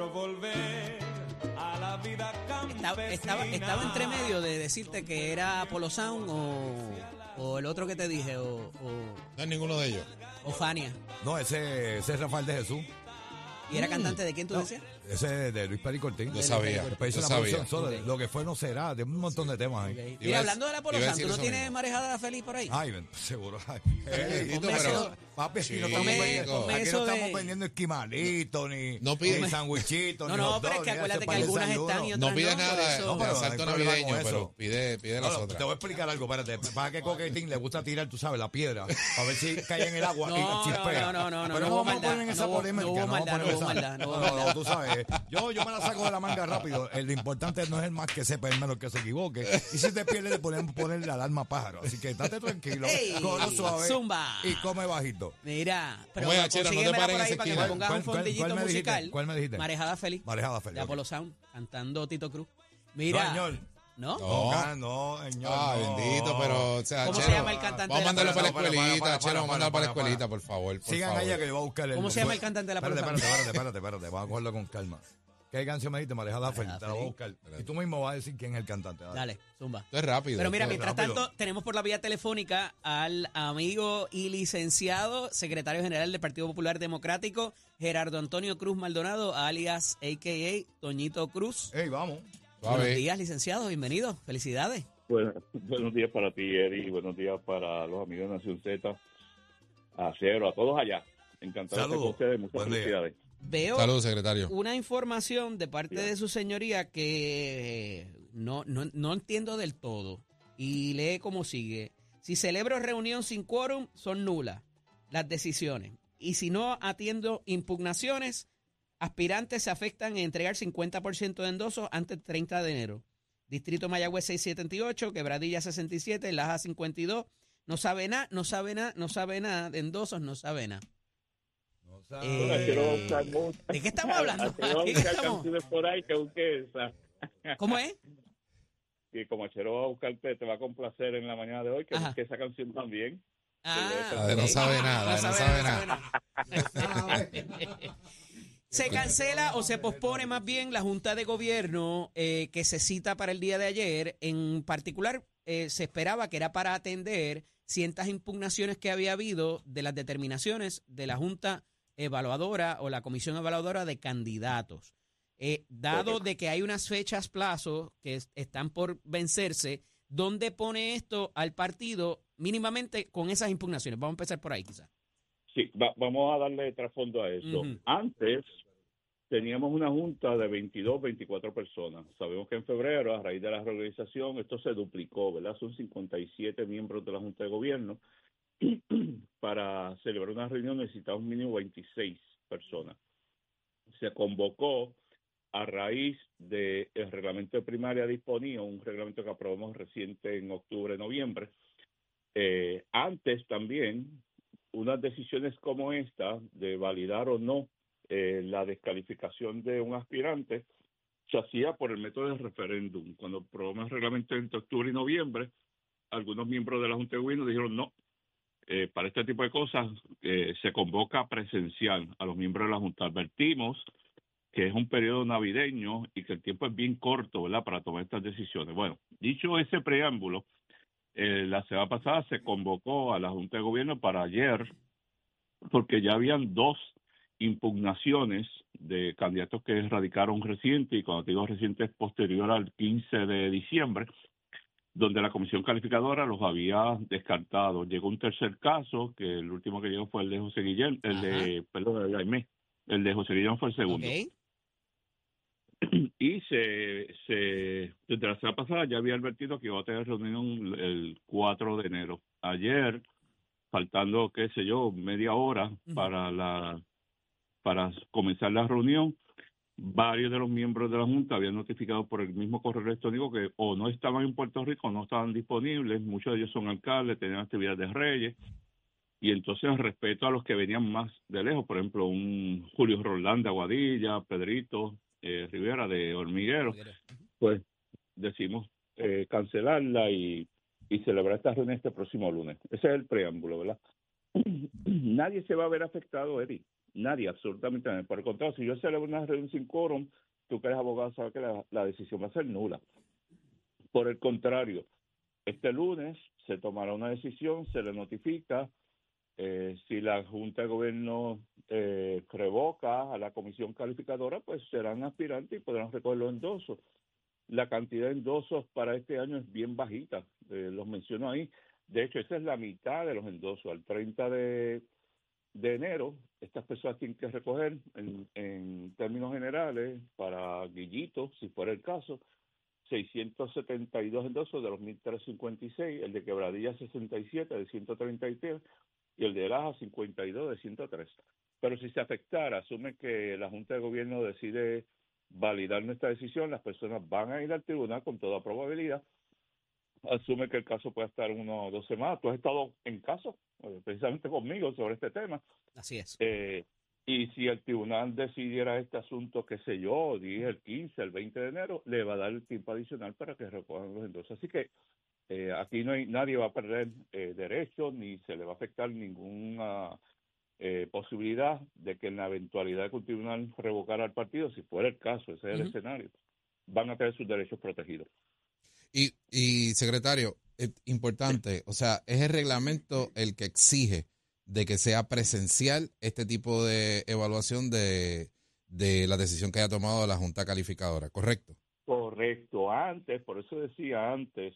Quiero volver a la vida Estaba, campesina. estaba, estaba entre medio de decirte que era Polo Sound o, o el otro que te dije, o, o, No es ninguno de ellos. o Fania. No, ese, ese es Rafael de Jesús. ¿Y era cantante de quién tú decías? Ese es de Luis Peri Cortín. Yo sabía, Después hizo yo una sabía. producción sola. Lo que fue no será, de un montón de temas ahí. Ok. Iba Mira, a- hablando de la Polo iba a Sound, ¿tú decir no eso tienes mismo. marejada feliz por ahí? Ay, ven, seguro. Ay, Eh, Tito, ponme pero- eso- Papi, aquí no estamos Ponme- vendiendo, ponme aquí eso no estamos de- vendiendo esquimalitos, ni, No pide- ni sandwichitos, No, ni no, hot pero es que ni acuérdate que algunas desayuno. están y otras No pides por nada eso- de No, pero no hay problema navideño, con pero eso. pide, pide No, las no, te voy a explicar algo, espérate. Para que Coquetín le gusta tirar, tú sabes, la piedra, a ver si cae en el agua No, y chispea. no, no, no, no, Pero no hubo vamos a maldad, poner en esa no hubo- polémica. no hubo vamos a maldad, poner no hubo esa- maldad, no hubo No, no, maldad. tú sabes. Yo, yo me la saco de la manga rápido. El, lo importante no es el más que sepa, es el menos que se equivoque. Y si te pierdes, le podemos poner la alarma pájaro. Así que estate tranquilo, suave zumba. y come bajito. Mira, pero Oye, no te pares en esa para que me pongas ¿Cuál- un fondillito musical. ¿Cuál me dijiste? Marejada Feliz. Marejada Feliz, De ok. Apolo Sound, cantando Tito Cruz. Mira. No, señor. ¿No? No. No, señor. Ah, no. bendito, pero, o sea, ¿Cómo se llama el cantante Vamos a de la mandarlo para la escuelita, Chero, vamos a para, mandarlo para la escuelita, por favor, por Sigan favor. allá que yo voy a buscar el. ¿Cómo se llama el cantante de la Espérate, Polo espérate, espérate, espérate, espérate. Vamos a cogerlo con calma. ¿Qué canción me dijiste? Marejada Feliz. Te la voy a buscar. Y tú mismo vas a decir quién es el cantante. Dale. Dale, zumba. Esto es rápido. Pero mira, mientras rápido. tanto, tenemos por la vía telefónica al amigo y licenciado, secretario general del Partido Popular Democrático, Gerardo Antonio Cruz Maldonado, alias AKA Toñito Cruz. Ey, vamos. Suave. Buenos días, licenciado, bienvenido. Felicidades. Bueno, buenos días para ti, Eri, buenos días para los amigos de Nación Z, a Cero, a todos allá. Encantado de estar con ustedes, muchas Buen día. felicidades. Veo Saludos, secretario. una información de parte de su señoría que no, no, no entiendo del todo. Y lee como sigue. Si celebro reunión sin quórum, son nulas las decisiones. Y si no atiendo impugnaciones, aspirantes se afectan en entregar 50% de endosos antes del 30 de enero. Distrito Mayagüez 678, Quebradilla 67, Laja 52. No sabe nada, no sabe nada, no sabe nada de endosos, no sabe nada. No sabes. Eh, ¿de qué estamos hablando? ¿Qué estamos? por ahí que busque esa. ¿Cómo es? Y como Achero va a buscarte, te va a complacer en la mañana de hoy, que Ajá. busque esa canción también. Ah, de no sabe nada, no sabe nada. Se cancela o se pospone más bien la Junta de Gobierno eh, que se cita para el día de ayer. En particular, eh, se esperaba que era para atender ciertas impugnaciones que había habido de las determinaciones de la Junta Evaluadora o la Comisión Evaluadora de Candidatos. Eh, dado de que hay unas fechas plazos que es- están por vencerse, ¿dónde pone esto al partido mínimamente con esas impugnaciones? Vamos a empezar por ahí quizás. Sí, va- vamos a darle trasfondo a eso. Ujú. Antes teníamos una junta de 22, 24 personas. Sabemos que en febrero, a raíz de la reorganización, esto se duplicó, ¿verdad? Son 57 miembros de la Junta de Gobierno. Para celebrar una reunión necesitamos mínimo 26 personas. Se convocó a raíz del reglamento de primaria disponía, un reglamento que aprobamos reciente en octubre, noviembre. Eh, antes también unas decisiones como esta, de validar o no eh, la descalificación de un aspirante, se hacía por el método del referéndum. Cuando aprobamos el reglamento entre octubre y noviembre, algunos miembros de la Junta de Gobierno dijeron no. eh, para este tipo de cosas eh, se convoca presencial a los miembros de la Junta. Advertimos que es un periodo navideño y que el tiempo es bien corto, ¿verdad?, para tomar estas decisiones. Bueno, dicho ese preámbulo, eh, la semana pasada se convocó a la Junta de Gobierno para ayer, porque ya habían dos impugnaciones de candidatos que radicaron reciente, y cuando digo reciente es posterior al 15 de diciembre, donde la comisión calificadora los había descartado. Llegó un tercer caso, que el último que llegó fue el de José Guillén, el de, perdón, el de Aimé. el de José Guillén fue el segundo Ok. Y se, se desde la semana pasada ya había advertido que iba a tener reunión el 4 de enero. Ayer faltando, qué sé yo, media hora para la para comenzar la reunión, varios de los miembros de la Junta habían notificado por el mismo correo electrónico que o no estaban en Puerto Rico o no estaban disponibles, muchos de ellos son alcaldes, tenían actividades de reyes, y entonces respeto a los que venían más de lejos, por ejemplo, un Julio Roldán de Aguadilla, Pedrito eh, Rivera de Hormiguero, pues decimos eh, cancelarla y, y celebrar esta reunión este próximo lunes. Ese es el preámbulo, ¿verdad? nadie se va a ver afectado, Eddie. Nadie, absolutamente nadie. Por el contrario, si yo celebro una reunión sin quórum, tú que eres abogado sabes que la, la decisión va a ser nula. Por el contrario, este lunes se tomará una decisión, se le notifica. Eh, si la Junta de Gobierno eh, revoca a la comisión calificadora, pues serán aspirantes y podrán recoger los endosos. La cantidad de endosos para este año es bien bajita, eh, los menciono ahí. De hecho, esa es la mitad de los endosos. Al 30 de, de enero, estas personas tienen que recoger, en, términos generales, para Guillito, si fuera el caso, 672 endosos de los 1.356, el de Quebradilla 67 de 133 y el de Laja 52 de 103. Pero si se afectara, asume que la Junta de Gobierno decide validar nuestra decisión, las personas van a ir al tribunal con toda probabilidad. Asume que el caso puede estar uno o dos semanas. Tú has estado en caso, eh, precisamente conmigo, sobre este tema. Así es. Eh, y si el tribunal decidiera este asunto, qué sé yo, dije el 15, el 20 de enero, le va a dar el tiempo adicional para que recojan los endosos. Así que eh, aquí no hay nadie va a perder eh, derechos ni se le va a afectar ninguna eh, posibilidad de que en la eventualidad de que un tribunal revocara al partido, si fuera el caso, ese es el escenario, van a tener sus derechos protegidos. Y, y secretario, es importante, o sea, es el reglamento el que exige de que sea presencial este tipo de evaluación de, de la decisión que haya tomado la Junta Calificadora, ¿correcto? Correcto, antes, por eso decía antes,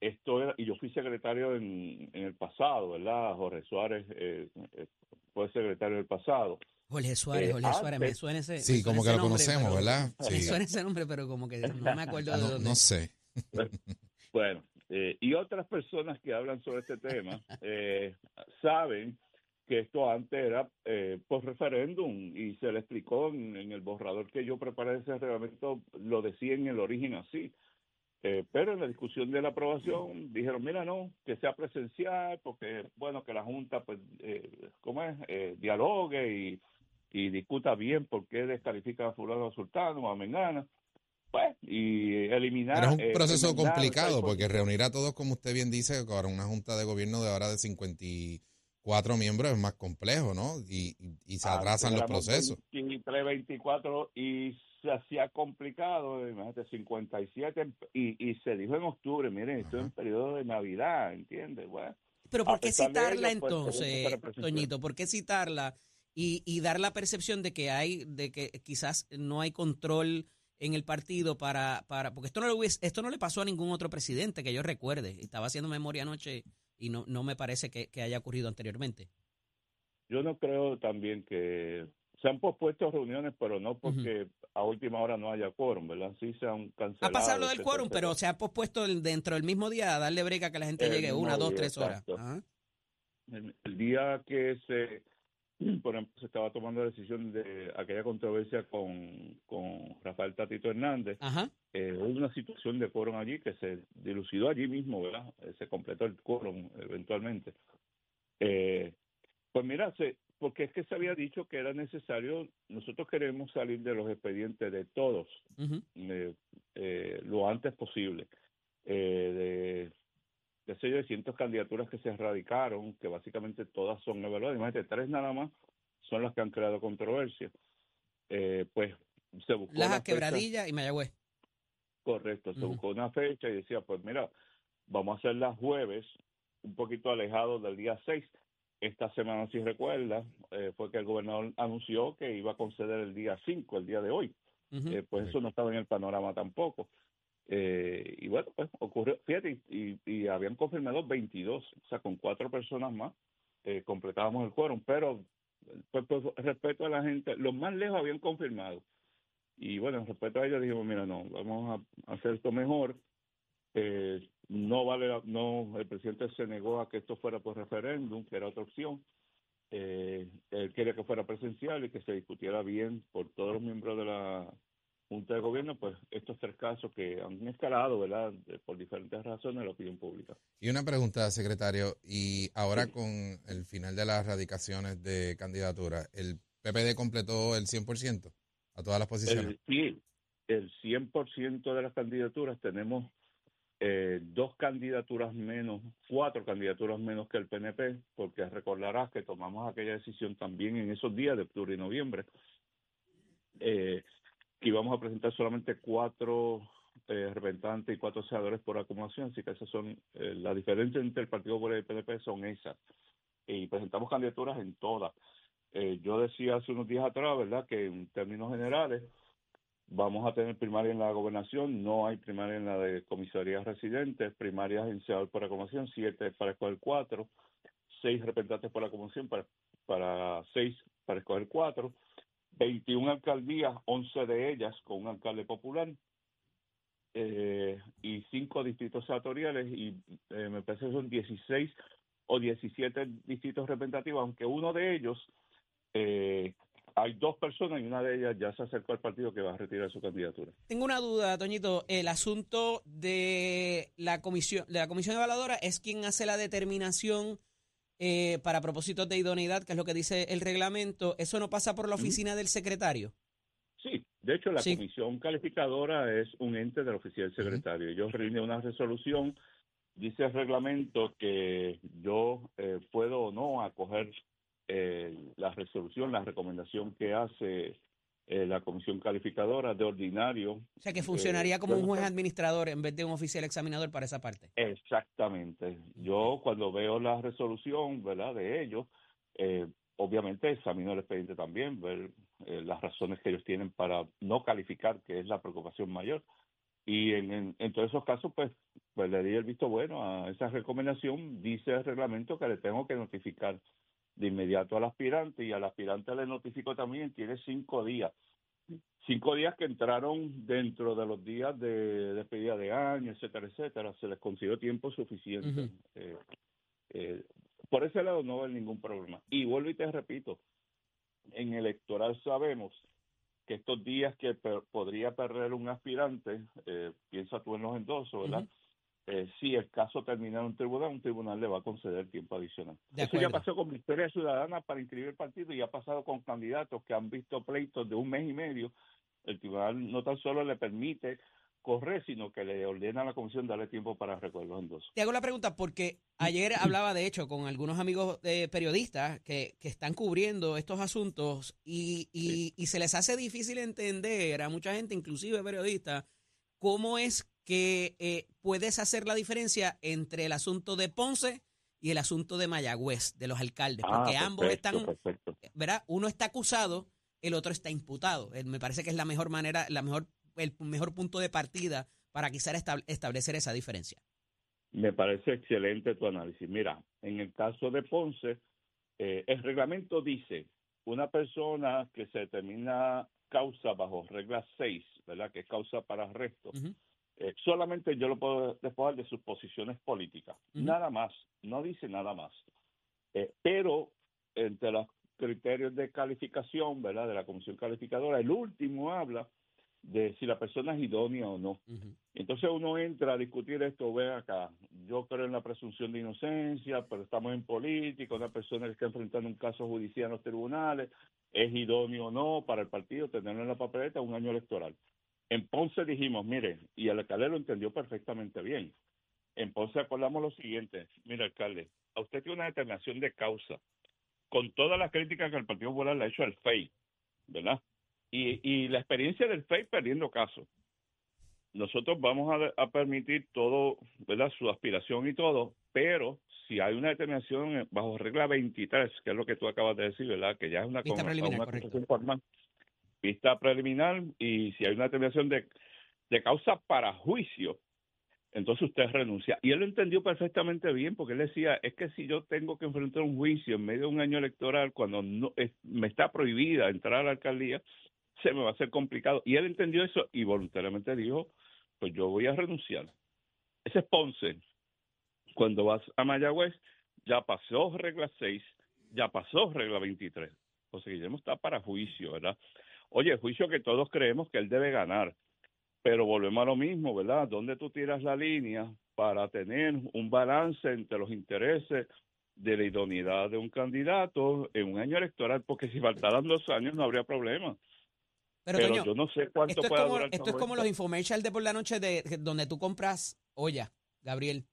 esto era, y yo fui secretario en, en el pasado, ¿verdad? Jorge Suárez eh, eh, fue secretario en el pasado. Jorge Suárez, Eh, Jorge Suárez, me antes- suena ese. Sí, me suena como que lo nombre, conocemos, pero- ¿verdad? Me Sí. suena ese nombre, pero como que no me acuerdo de No, dónde. no sé. Bueno, eh, y otras personas que hablan sobre este tema eh, saben que esto antes era eh, por referéndum y se le explicó en, en el borrador que yo preparé ese reglamento, lo decía en el origen así. Eh, pero en la discusión de la aprobación dijeron, mira, no, que sea presencial, porque, bueno, que la Junta, pues, eh, ¿cómo es? Eh, dialogue y, y discuta bien por qué descalifica a fulano a sultano o a mengana. Pues, y eliminar... Pero es un eh, proceso complicado porque reunir a todos, como usted bien dice, para una junta de gobierno de ahora de 54 miembros es más complejo, ¿no? Y, y- y se atrasan los procesos. 23, 24 y se hacía complicado, imagínate, 57 y, y se dijo en octubre, miren, estoy en periodo de Navidad, ¿entiendes? Bueno, Pero ¿por qué citarla pues, entonces. Toñito? ¿Por qué citarla y, y dar la percepción de que hay, de que quizás no hay control en el partido para, para, porque esto no le hubiese- esto no le pasó a ningún otro presidente que yo recuerde. Estaba haciendo memoria anoche y no, no me parece que, que haya ocurrido anteriormente. yo no creo también que se han pospuesto reuniones, pero no porque a última hora no haya quórum, ¿verdad? Sí se han cancelado. Ha pasado lo del etcétera, quórum, pero se ha pospuesto el- dentro del mismo día a darle break a que la gente El llegue una, dos, tres horas. Ajá. el, el día que se, por ejemplo, se estaba tomando la decisión de aquella controversia con, con Rafael Tatito Hernández, Ajá. eh, hubo una situación de quórum allí que se dilucidó allí mismo, ¿verdad? Eh, se completó el quórum eventualmente. Eh, pues mira, se, porque es que se había dicho que era necesario, nosotros queremos salir de los expedientes de todos eh, eh, lo antes posible. Eh, de, de 600 candidaturas que se erradicaron, que básicamente todas son evaluadas, imagínate, tres nada más son las que han creado controversia. Eh, pues se buscó una Laja, fecha- Quebradilla y Mayagüez. Correcto, se buscó una fecha y decía, pues mira, vamos a hacerla jueves, un poquito alejado del día 6. Esta semana, si recuerda, eh, fue que el gobernador anunció que iba a conceder el día 5, el día de hoy. Eh, pues eso no estaba en el panorama tampoco. Eh, y bueno, pues ocurrió, fíjate, y, habían confirmado 22, o sea, con cuatro personas más eh, completábamos el quórum, pero pues, pues, respeto a la gente, los más lejos habían confirmado. Y bueno, respecto a ellos dijimos, mira, no, vamos a hacer esto mejor. Eh, no vale, la- no, el presidente se negó a que esto fuera por referéndum, que era otra opción. Eh, él quería que fuera presencial y que se discutiera bien por todos los miembros de la Junta de Gobierno, pues estos tres casos que han escalado, ¿verdad?, por diferentes razones la opinión pública. Y una pregunta, secretario, y ahora con el final de las radicaciones de candidatura, ¿el PPD completó el 100% a todas las posiciones? El, sí, el 100% de las candidaturas tenemos eh, dos candidaturas menos, cuatro candidaturas menos que el PNP, porque recordarás que tomamos aquella decisión también en esos días de octubre y noviembre, eh, que íbamos a presentar solamente cuatro eh, representantes y cuatro senadores por acumulación, así que esas son eh, la diferencia entre el Partido Popular y el PNP son esas. Y presentamos candidaturas en todas. Eh, yo decía hace unos días atrás, ¿verdad?, que en términos generales vamos a tener primaria en la gobernación, no hay primaria en la de comisarías residentes, primarias en senador por acumulación, siete para escoger cuatro, seis representantes por acumulación para, para seis para escoger cuatro, 21 alcaldías, 11 de ellas con un alcalde popular, eh, y cinco distritos senatoriales, y eh, me parece que son 16 o 17 distritos representativos, aunque uno de ellos eh, hay dos personas y una de ellas ya se acercó al partido que va a retirar su candidatura. Tengo una duda, Toñito. El asunto de la comisión, de la comisión evaluadora es quien hace la determinación eh, para propósitos de idoneidad, que es lo que dice el reglamento. ¿Eso no pasa por la oficina del secretario? Sí, de hecho la Sí. comisión calificadora es un ente de la oficina del secretario. Ellos rinden una resolución, dice el reglamento que yo eh, puedo o no acoger eh, la resolución, la recomendación que hace eh, la comisión calificadora de ordinario. O sea, que funcionaría Eh, como un juez administrador en vez de un oficial examinador para esa parte. Exactamente. Yo cuando veo la resolución, ¿verdad? De ellos, eh, obviamente examino el expediente también, ver las razones que ellos tienen para no calificar, que es la preocupación mayor. Y en, en, en todos esos casos, pues, pues le di el visto bueno a esa recomendación. Dice el reglamento que le tengo que notificar de inmediato al aspirante y al aspirante le notifico también, tiene cinco días. Cinco días que entraron dentro de los días de despedida de año, etcétera, etcétera. Se les consiguió tiempo suficiente. Eh, eh, por ese lado no hay ningún problema. Y vuelvo y te repito, en electoral sabemos que estos días que per- podría perder un aspirante, eh, piensa tú en los endosos, ¿verdad? Eh, si el caso termina en un tribunal, un tribunal le va a conceder tiempo adicional. Eso ya pasó con Victoria Ciudadana para inscribir el partido y ha pasado con candidatos que han visto pleitos de un mes y medio. El tribunal no tan solo le permite correr, sino que le ordena a la comisión darle tiempo para recoger los endosos. Te hago la pregunta porque ayer hablaba, de hecho, con algunos amigos eh, periodistas que, que están cubriendo estos asuntos y, y- y se les hace difícil entender a mucha gente, inclusive periodistas, cómo es que eh, puedes hacer la diferencia entre el asunto de Ponce y el asunto de Mayagüez, de los alcaldes, porque Ah, ambos perfecto, están, perfecto. ¿verdad? Uno está acusado, el otro está imputado. Eh, Me parece que es la mejor manera, la mejor, el mejor punto de partida para quizás estab- establecer esa diferencia. Me parece excelente tu análisis. Mira, en el caso de Ponce, eh, el reglamento dice una persona que se determina causa bajo regla 6, ¿verdad? Que es causa para arresto. Eh, solamente yo lo puedo despojar de sus posiciones políticas. Nada más, no dice nada más. Eh, pero entre los criterios de calificación, ¿verdad? De la comisión calificadora, el último habla de si la persona es idónea o no. Entonces uno entra a discutir esto, ve acá, yo creo en la presunción de inocencia, pero estamos en política, una persona que está enfrentando un caso judicial en los tribunales, es idóneo o no para el partido tenerlo en la papeleta un año electoral. En Ponce dijimos, mire, y el alcalde lo entendió perfectamente bien. En Ponce acordamos lo siguiente, mire alcalde, a usted tiene una determinación de causa, con todas las críticas que el Partido Popular le ha hecho al FEI, ¿verdad? Y, y la experiencia del FEI perdiendo casos nosotros vamos a, a permitir todo, ¿verdad? Su aspiración y todo, pero si hay una determinación bajo regla 23, que es lo que tú acabas de decir, ¿verdad? Que ya es una, con- una formal, vista preliminar, y si hay una determinación de, causa para juicio, entonces usted renuncia. Y él lo entendió perfectamente bien, porque él decía, es que si yo tengo que enfrentar un juicio en medio de un año electoral, cuando no me está prohibida entrar a la alcaldía, se me va a hacer complicado. Y él entendió eso y voluntariamente dijo, pues yo voy a renunciar. Ese es Ponce. Cuando vas a Mayagüez, ya pasó regla 6, ya pasó regla 23. José Guillermo está para juicio, ¿verdad? Oye, juicio que todos creemos que él debe ganar. Pero volvemos a lo mismo, ¿verdad? ¿Dónde tú tiras la línea para tener un balance entre los intereses de la idoneidad de un candidato en un año electoral? Porque si faltaran dos años no habría problema. Pero, Pero Toño, yo no sé cuánto esto es, como, durar esto es como esto. los infomercials de por la noche de de- donde tú compras olla, Gabriel.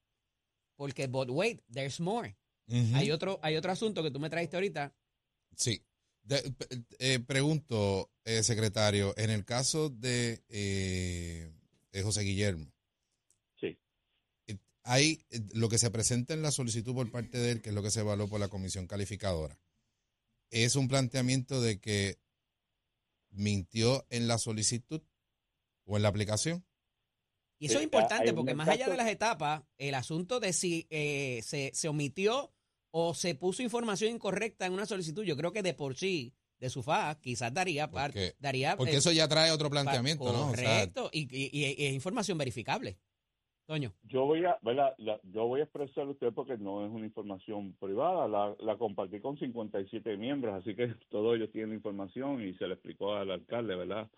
Porque, but wait, there's more. Hay otro, hay otro asunto que tú me trajiste ahorita. Sí. De- eh, pregunto, eh, secretario, en el caso de, eh, de José Guillermo, Sí. eh, hay eh, lo que se presenta en la solicitud por parte de él, que es lo que se evaluó por la comisión calificadora, es un planteamiento de que mintió en la solicitud o en la aplicación. Y eso es importante porque más allá de las etapas, el asunto de si eh, se, se omitió o se puso información incorrecta en una solicitud, yo creo que de por sí, de su FA, quizás daría par- Porque- daría Porque eh, eso ya trae otro planteamiento, ¿no? O sea, Correcto, y, y- y- y es información verificable. Toño. Yo voy a, ¿verdad? La- yo voy a expresar a usted porque no es una información privada, la, la compartí con 57 miembros, así que todos ellos tienen información y se le explicó al alcalde, ¿verdad?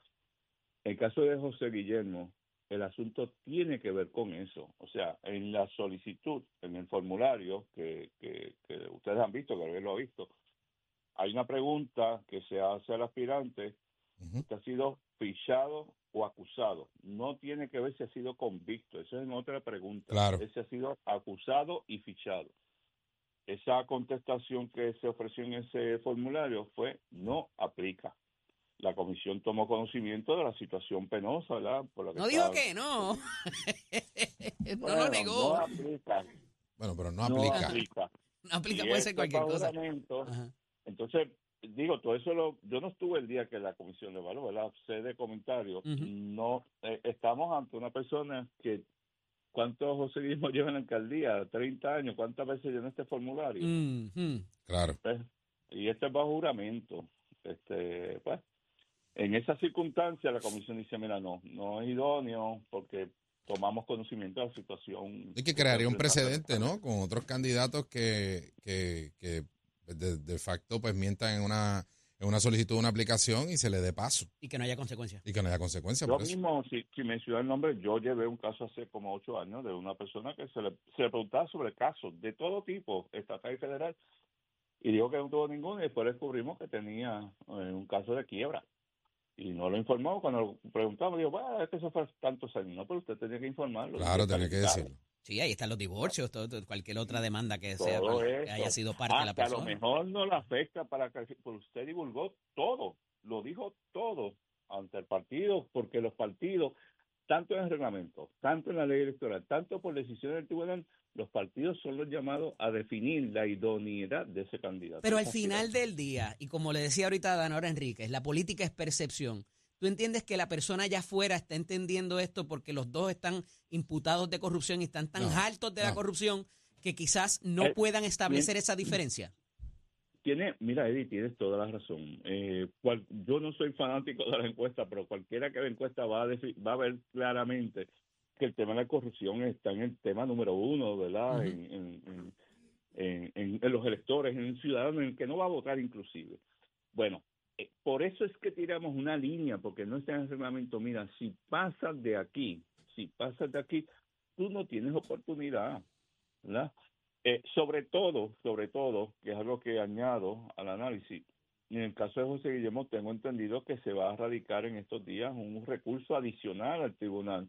En el caso de José Guillermo, el asunto tiene que ver con eso. O sea, en la solicitud, en el formulario que, que, que ustedes han visto, que Gabriel lo ha visto, hay una pregunta que se hace al aspirante ujú. usted ha sido fichado o acusado. No tiene que ver si ha sido convicto. Esa es otra pregunta. Claro. Ese ha sido acusado y fichado. Esa contestación que se ofreció en ese formulario fue no aplica. La comisión tomó conocimiento de la situación penosa, ¿verdad? Por la que No dijo que no. no Bueno, lo negó. No aplica. Bueno, pero no No aplica. aplica. No aplica, puede ser cualquier cosa. Entonces, digo, todo eso lo, yo no estuve el día que la comisión de evaluó, ¿verdad? Sé de comentarios. No, eh, estamos ante una persona que, ¿cuántos José Guillermo lleva en la alcaldía? 30 años, ¿cuántas veces llenó este formulario? Mm. Claro. ¿Ves? Y este es bajo juramento. Este, pues, en esa circunstancia la comisión dice, mira, no, no es idóneo porque tomamos conocimiento de la situación. Es que crearía un precedente, ¿no? Con otros candidatos que, que, que de, de facto pues mientan en una, en una solicitud de una aplicación y se le dé paso Y que no haya consecuencias. y que no haya consecuencias Yo por eso. mismo, si, si menciono el nombre, yo llevé un caso hace como ocho años de una persona que se le, se le preguntaba sobre casos de todo tipo, estatal y federal, y dijo que no tuvo ninguno, y después descubrimos que tenía eh, un caso de quiebra. Y no lo informó. Cuando lo preguntamos, dijo, bueno, es que eso fue tantos años. No, pero usted tenía que informarlo. Claro, tenía que decirlo. Sí, ahí están los divorcios, todo- todo- cualquier otra demanda que sea que haya sido parte de la Hasta a lo persona. mejor no le afecta para que pues usted divulgó todo, lo dijo todo ante el partido, porque los partidos, tanto en el reglamento, tanto en la ley electoral, tanto por decisión del tribunal, los partidos son los llamados a definir la idoneidad de ese candidato. Pero al final del día, y como le decía ahorita a Danora Enríquez, la política es percepción. ¿Tú entiendes que la persona allá afuera está entendiendo esto porque los dos están imputados de corrupción y están tan No, hartos de la corrupción que quizás no Eh, puedan establecer esa diferencia? Tiene, mira, Eddie, tienes toda la razón. Eh, cual- yo no soy fanático de la encuesta, pero cualquiera que vea encuesta va a, defi- va a ver claramente que el tema de la corrupción está en el tema número uno, ¿verdad? En, en- en- en- en- en los electores, en el ciudadano, en el que no va a votar inclusive. Bueno, eh, por eso es que tiramos una línea, porque no está en el reglamento. Mira, si pasas de aquí, si pasas de aquí, tú no tienes oportunidad, ¿verdad? Eh, sobre todo, sobre todo, que es algo que añado al análisis, en el caso de José Guillermo tengo entendido que se va a radicar en estos días un recurso adicional al tribunal,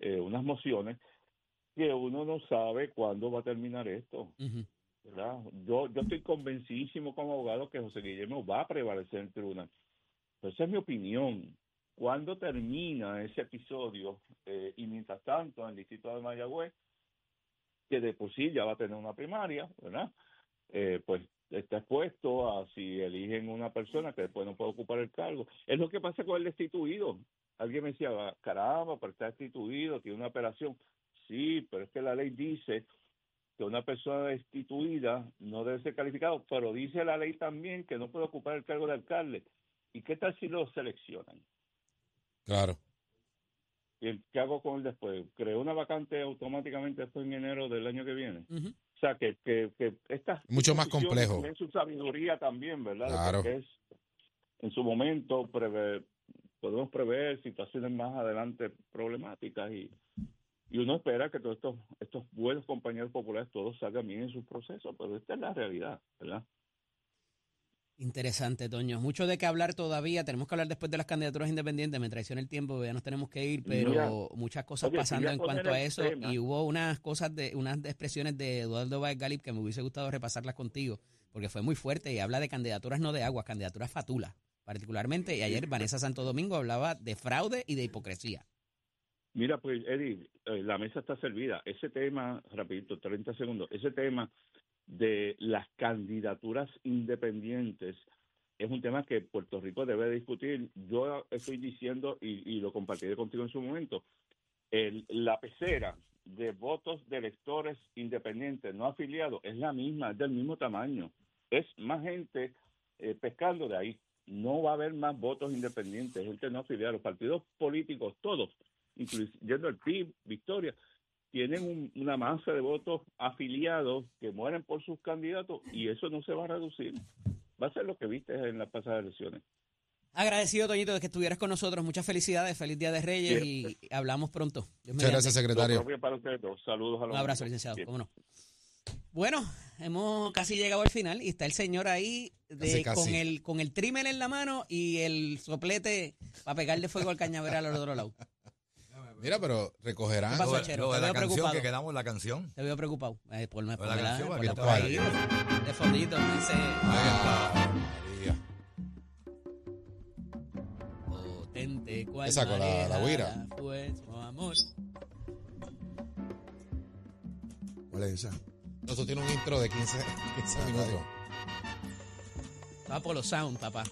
eh, unas mociones que uno no sabe cuándo va a terminar esto. ¿verdad? Yo, yo estoy convencidísimo como abogado que José Guillermo va a prevalecer en tribunal. Pero esa es mi opinión. ¿Cuándo termina ese episodio? Eh, y mientras tanto, en el distrito de Mayagüez, que de por sí ya va a tener una primaria, ¿verdad? Eh, pues está expuesto a si eligen una persona que después no puede ocupar el cargo. Es lo que pasa con el destituido. Alguien me decía, "Ah, caramba, pero está destituido, tiene una operación. Sí, pero es que la ley dice que una persona destituida no debe ser calificado, pero dice la ley también que no puede ocupar el cargo de alcalde. ¿Y qué tal si lo seleccionan? Claro. ¿Y el- qué hago con él después? ¿Creo una vacante automáticamente después en enero del año que viene? O sea, que, que, que estas Mucho más complejo. tienen su sabiduría también, ¿verdad? Claro. Porque es, en su momento, prever, podemos prever situaciones más adelante problemáticas y, y uno espera que todos estos, estos buenos compañeros populares todos salgan bien en sus procesos, pero esta es la realidad, ¿verdad? Interesante, Toño. Mucho de qué hablar todavía. Tenemos que hablar después de las candidaturas independientes. Me traiciona el tiempo, ya nos tenemos que ir, pero Mira, muchas cosas oye, pasando en cuanto a eso. tema. Y hubo unas cosas de, unas expresiones de Eduardo Báez Galip que me hubiese gustado repasarlas contigo, porque fue muy fuerte y habla de candidaturas no de agua, candidaturas fatulas, particularmente. Y ayer Vanessa Santo Domingo hablaba de fraude y de hipocresía. Mira, pues, Eddie, eh, la mesa está servida. Ese tema, rapidito, 30 segundos, ese tema de las candidaturas independientes es un tema que Puerto Rico debe discutir. Yo estoy diciendo, y, y lo compartiré contigo en su momento, el- la pecera de votos de electores independientes no afiliados es la misma, es del mismo tamaño. Es más gente eh, pescando de ahí. No va a haber más votos independientes, gente no afiliada. Los partidos políticos, todos, incluyendo el PIB, Victoria, tienen un- una masa de votos afiliados que mueren por sus candidatos y eso no se va a reducir. Va a ser lo que viste en las pasadas elecciones. Agradecido, Toñito, de que estuvieras con nosotros. Muchas felicidades. Feliz Día de Reyes y hablamos pronto. Dios Muchas gracias, secretario. propio para ustedes dos. Saludos a los Un abrazo, licenciado. Bien. ¿Cómo no? Bueno, hemos casi llegado al final y está el señor ahí de, Casi, casi. con el con el trimmer en la mano y el soplete para pegarle fuego al cañaveral al otro lado. Mira, pero recogerán. ¿Qué pasó, Lo de- Chero? lo de Te la canción preocupado. que quedamos la canción. Te veo preocupado. Eh, por, por, Pues la la, canción, por la por ahí, de fondito. Dice, Ah, María. potente cual Esa con la- la güira. fue su amor. ¿Cuál es esa? No, Eso tiene un intro de 15, 15 minutos. Va por los sound, papá.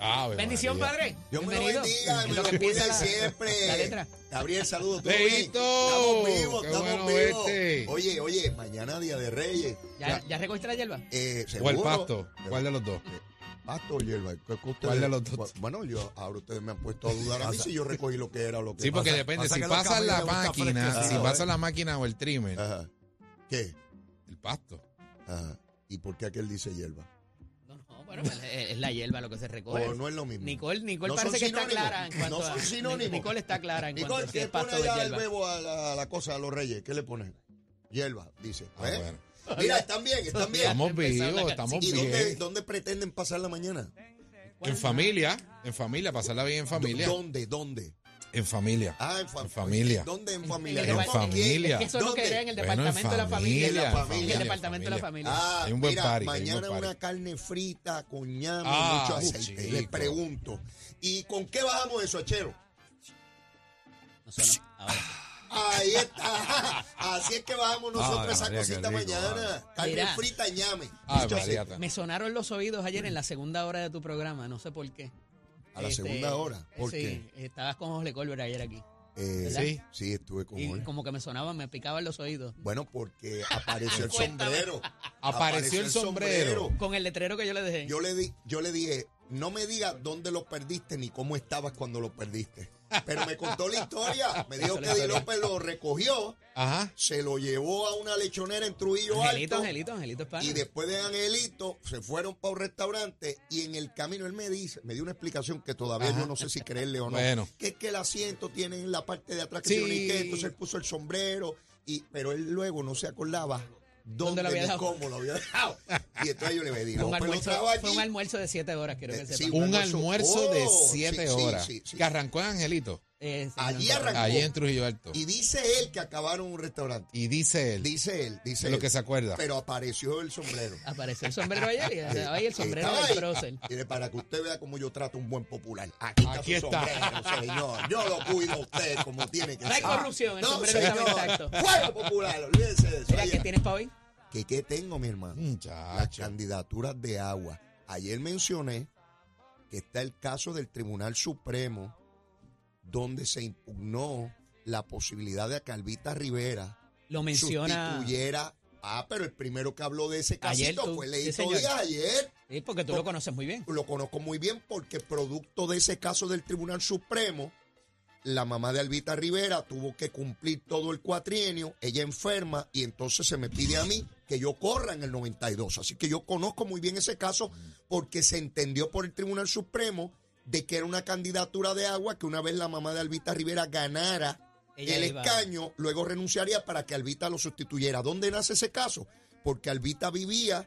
Ave Bendición, María. padre. Dios me lo bendiga, En me lo la- siempre. La letra. Gabriel, saludos. ¿todo bien? Estamos vivos, qué estamos bueno vivos. Oye, oye, mañana Día de Reyes. ¿Ya, ¿Ya recogiste la hierba? Eh, O el pasto. ¿Cuál de los dos? Pasto o hierba. ¿Qué- ustedes- ¿Cuál de los dos? Bueno, yo, ahora ustedes me han puesto a dudar a mí si yo recogí lo que era o lo que Sí, porque pasa. depende. pasa Si pasas la máquina, si ¿eh? pasas la máquina o el trimmer, Ajá. ¿Qué? el pasto. Ajá. ¿Y por qué aquel dice hierba? No, no, bueno, pues, es, la hierba lo que se recoge. O no es lo mismo. Nicole, Nicole No parece que está clara en cuanto No son a. sinónimos. Nicole está clara en Nicole, cuanto a si ¿qué es pone allá el bebo a la, a la cosa, a los reyes? ¿Qué le pone? Hierba, dice. Ah, ¿Eh? bueno. Mira, están bien, están bien. Estamos vivos, estamos ¿Y dónde, dónde pretenden pasar la mañana? En familia, en familia, pasarla bien en familia. ¿Dónde? ¿Dónde? En familia. Ah, en, fa- En familia. ¿Dónde en En familia? En ¿No depart- con familia. Es que eso es lo que era en el Bueno, en departamento de la familia. familia, En el familia, departamento de la familia. Ah, Hay un buen mira, party, hay un mañana party. una carne frita con ñame Ah, y mucho aceite. chico. Les pregunto. ¿Y con qué bajamos eso, Achero? No. Ahora sí. Ahí está. Así es que bajamos nosotros Ay, esa María, cosita rico, mañana. Carne Mira. frita ñame. Ay, Mucho María, aceite. Me sonaron los oídos ayer en la segunda hora de tu programa, no sé por qué. A la Este, segunda hora. ¿Por sí, estabas con Jorge Colbert ayer aquí. Eh, sí, sí, estuve con Y él. como que me sonaban, me picaban los oídos. Bueno, porque apareció el sombrero. Apareció el sombrero. Con el letrero que yo le dejé. Yo le, di, yo le dije, no me digas dónde lo perdiste ni cómo estabas cuando lo perdiste. Pero me contó la historia. Me dijo que Di. López lo recogió, Ajá. se lo llevó a una lechonera en Trujillo Angelito, Alto. Angelito, Angelito es pana. Y después de Angelito se fueron para un restaurante y en el camino él me dice, me dio una explicación que todavía Ajá. yo no sé si creerle o no. Bueno. Que es que el asiento tiene en la parte de atrás que Sí. tiene un entonces él puso el sombrero y pero él luego no se acordaba dónde, ¿Dónde lo había dejado? cómo lo había dejado. Y entonces yo le dije, fue, un almuerzo, fue un almuerzo de siete horas, quiero que Eh, sepas. sí, Un almuerzo. almuerzo de Oh, siete sí, sí, horas. sí, sí. Que arrancó en Angelito. Eh, Allí arrancó. Allí en Trujillo Alto. Y dice él que acabaron un restaurante. Y dice él, Dice él, dice de lo él. que se acuerda. Pero apareció el sombrero. Apareció el sombrero ayer y estaba ahí el sombrero del prócer. Mire, para que usted vea cómo yo trato a un buen popular. Aquí está Aquí su está. sombrero, señor. Yo lo cuido a usted como tiene que No hay ser. corrupción, el no, sombrero señor. intacto. Fuego popular, olvídese de eso. Mira, ¿qué tienes para hoy? ¿qué, qué tengo, mi hermano? Las Muchacho. candidaturas de agua. Ayer mencioné que está el caso del Tribunal Supremo donde se impugnó la posibilidad de que Albita Rivera Lo menciona. sustituyera Ah, pero el primero que habló de ese casito tú, fue sí, Leito. Díaz ayer. Sí, porque tú lo conoces muy bien. Lo conozco muy bien porque producto de ese caso del Tribunal Supremo, la mamá de Albita Rivera tuvo que cumplir todo el cuatrienio, ella enferma y entonces se me pide a mí que yo corra en el 92. Así que yo conozco muy bien ese caso porque se entendió por el Tribunal Supremo de que era una candidatura de agua que una vez la mamá de Albita Rivera ganara Ella el iba- escaño, luego renunciaría para que Albita lo sustituyera. ¿Dónde nace ese caso? Porque Albita vivía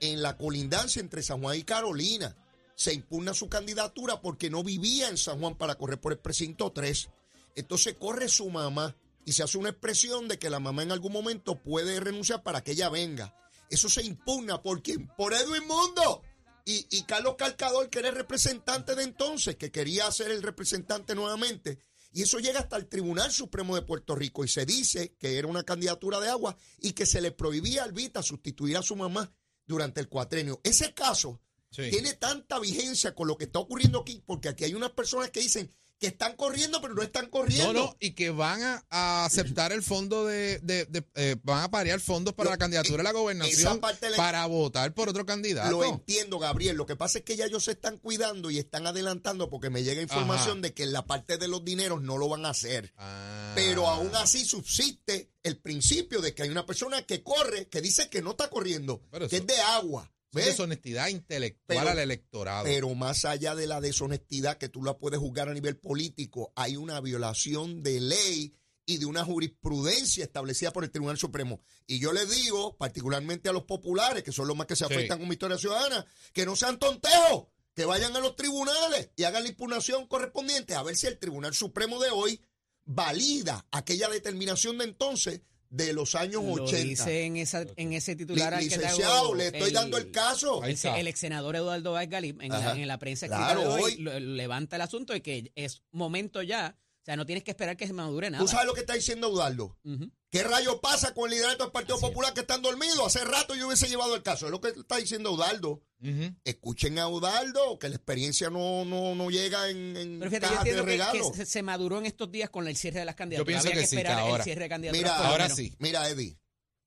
en la colindancia entre San Juan y Carolina. Se impugna su candidatura porque no vivía en San Juan para correr por el precinto 3. Entonces corre su mamá y se hace una expresión de que la mamá en algún momento puede renunciar para que ella venga. Eso se impugna por quién? Por Edwin Mundo. Y, y Carlos Calcador, que era el representante de entonces, que quería ser el representante nuevamente. Y eso llega hasta el Tribunal Supremo de Puerto Rico y se dice que era una candidatura de agua y que se le prohibía a Albita sustituir a su mamá durante el cuatrenio. Ese caso Sí. tiene tanta vigencia con lo que está ocurriendo aquí, porque aquí hay unas personas que dicen que están corriendo, pero no están corriendo. No, no, y que van a, a aceptar el fondo de, de- de- eh, van a parear fondos para la candidatura a la gobernación la- para votar por otro candidato. Lo entiendo, Gabriel. Lo que pasa es que ya ellos se están cuidando y están adelantando porque me llega información Ajá. de que en la parte de los dineros no lo van a hacer. Ah. Pero aún así subsiste el principio de que hay una persona que corre, que dice que no está corriendo, Pero que eso- es de agua. Deshonestidad intelectual Pero- al electorado. Pero más allá de la deshonestidad que tú la puedes juzgar a nivel político, hay una violación de ley y de una jurisprudencia establecida por el Tribunal Supremo. Y yo les digo, particularmente a los populares, que son los más que se Sí. afectan con mi historia ciudadana, que no sean tontejos, que vayan a los tribunales y hagan la impugnación correspondiente a ver si el Tribunal Supremo de hoy valida aquella determinación de entonces de los años Lo 80. dice en, esa, en ese titular al que te Licenciado, hago le estoy dando el caso. El, ex senador Eduardo en, Ajá. la, en la prensa escrita Claro, de hoy, hoy- levanta el asunto de que es momento ya. O sea, no tienes que esperar que se madure nada. ¿Tú sabes lo que está diciendo Eudaldo? Ujú. ¿Qué rayo pasa con el liderato del Partido Popular que están dormidos? Hace rato yo hubiese llevado el caso. Es lo que está diciendo Eudaldo. Ujú. Escuchen a Eudaldo, que la experiencia no, no, no llega en, en Pero fíjate, yo cajas de que, regalo. que se, maduró en estos días con el cierre de las candidaturas. pienso Había que sí, que esperar ahora- el cierre de candidaturas. Mira, ahora sí. Mira, Eddie,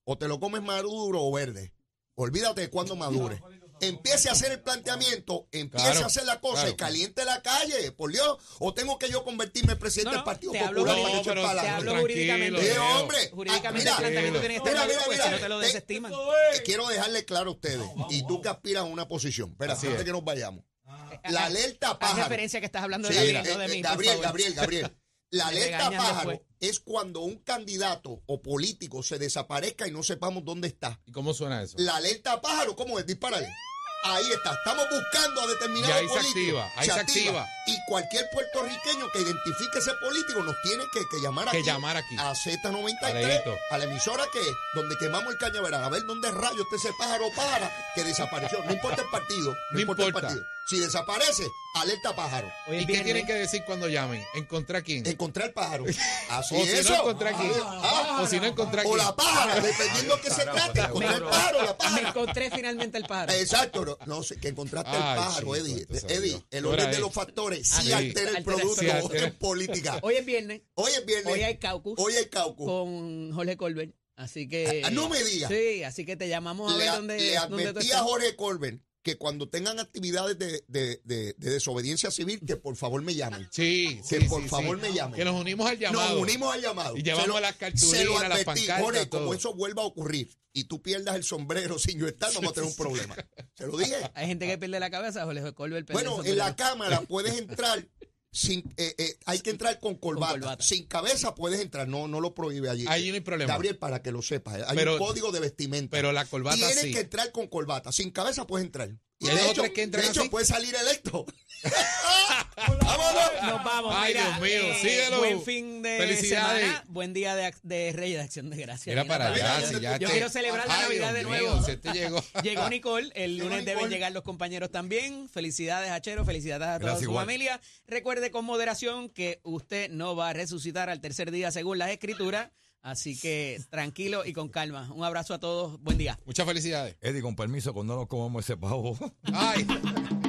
o te lo comes maduro o verde. Olvídate de cuando madure. Empiece a hacer el planteamiento, empiece Claro, a hacer la cosa claro. y caliente la calle, por Dios. O tengo que yo convertirme en presidente No, no, del Partido te hablo Popular de- para que pero para Te hablo jurídicamente. Eh, hombre, Jurídicamente ah, el mira, planteamiento tiene que estar mira, mira, si no te lo desestiman. Eh, Quiero dejarle claro a ustedes, y tú que aspiras a una posición, espera, Así antes es. que nos vayamos. La alerta Haz pájaro. referencia que estás hablando Sí, de, eh, mí, no de eh, mí, Gabriel. Gabriel, Gabriel. La alerta pájaro después. es cuando un candidato o político se desaparezca y no sepamos dónde está. ¿Y cómo suena eso? La alerta pájaro, ¿cómo es? Dispárale. Ahí está. Estamos buscando a determinado Y ahí se activa, ahí se activa. Y cualquier puertorriqueño que identifique ese político nos tiene que, que llamar aquí. Que llamar aquí. A Z93, Alejito. a la emisora que donde quemamos el cañaveral. A ver dónde rayos está ese pájaro para que desapareció. No importa el partido. No, No importa, el partido. Si desaparece, alerta pájaro. Hoy ¿Y qué tienen que decir cuando llamen? ¿Encontrar quién? Encontrar el pájaro. Así O si no, encontrar quién. Ah, O si no, encontrar o quién. la pájara, dependiendo que se trate. Encontrar el pájaro o la Me pájara. encontré finalmente el pájaro. Exacto, no, no sé, que encontraste el Ay, pájaro, chico, Eddie. Eddie, el ¿Qué orden de los factores Ah, sí sí. altera el producto Sí, altera. en política. Hoy es viernes. Hoy es viernes. Hoy hay caucus Hoy hay caucus. con Jorge Colbert. Así que. Ah, no me digas. Sí, así que te llamamos a Le, ver a- dónde, le dónde tú advertí a estás. Jorge Colbert que cuando tengan actividades de, de- de- de desobediencia civil, que por favor me llamen. Sí, Que sí, por sí, favor sí. me llamen. Que nos unimos al llamado. Nos unimos al llamado. Y llevamos Se lo- las cartulinas, se lo las advertí. pancartas, Jorge, como eso vuelva a ocurrir y tú pierdas el sombrero sin yo estar, vamos a tener un problema. Se lo dije. Hay gente que pierde la cabeza, Jorge Colbert. Bueno, en la cámara puedes entrar sin, eh, eh, hay que entrar con corbata. corbata. Sin cabeza puedes entrar, no, no lo prohíbe allí. Ahí no hay problema. Gabriel, para que lo sepas, eh, hay Pero- un código de vestimenta. Pero la corbata Tienes sí. que entrar con corbata. Sin cabeza puedes entrar. Y ¿Hay de dos hecho, tres que entran de hecho así? puedes salir electo. ¡Vámonos! Nos vamos. Ay, mira, Dios mío, eh, síguelo. Buen fin de Felicidades. semana. Buen día de, de Reyes de Acción de Gracias. Mira para allá, si ya Yo quiero celebrar la Ay, Navidad de nuevo. mío, llegó. Llegó Nicole, el Llegó lunes deben llegar los compañeros también. Felicidades a Chero, felicidades a toda Gracias, su igual. familia. Recuerde con moderación que usted no va a resucitar al tercer día según las escrituras. Así que tranquilo y con calma. Un abrazo a todos. Buen día. Muchas felicidades. Eddie, con permiso, cuando nos comamos ese pavo. Ay.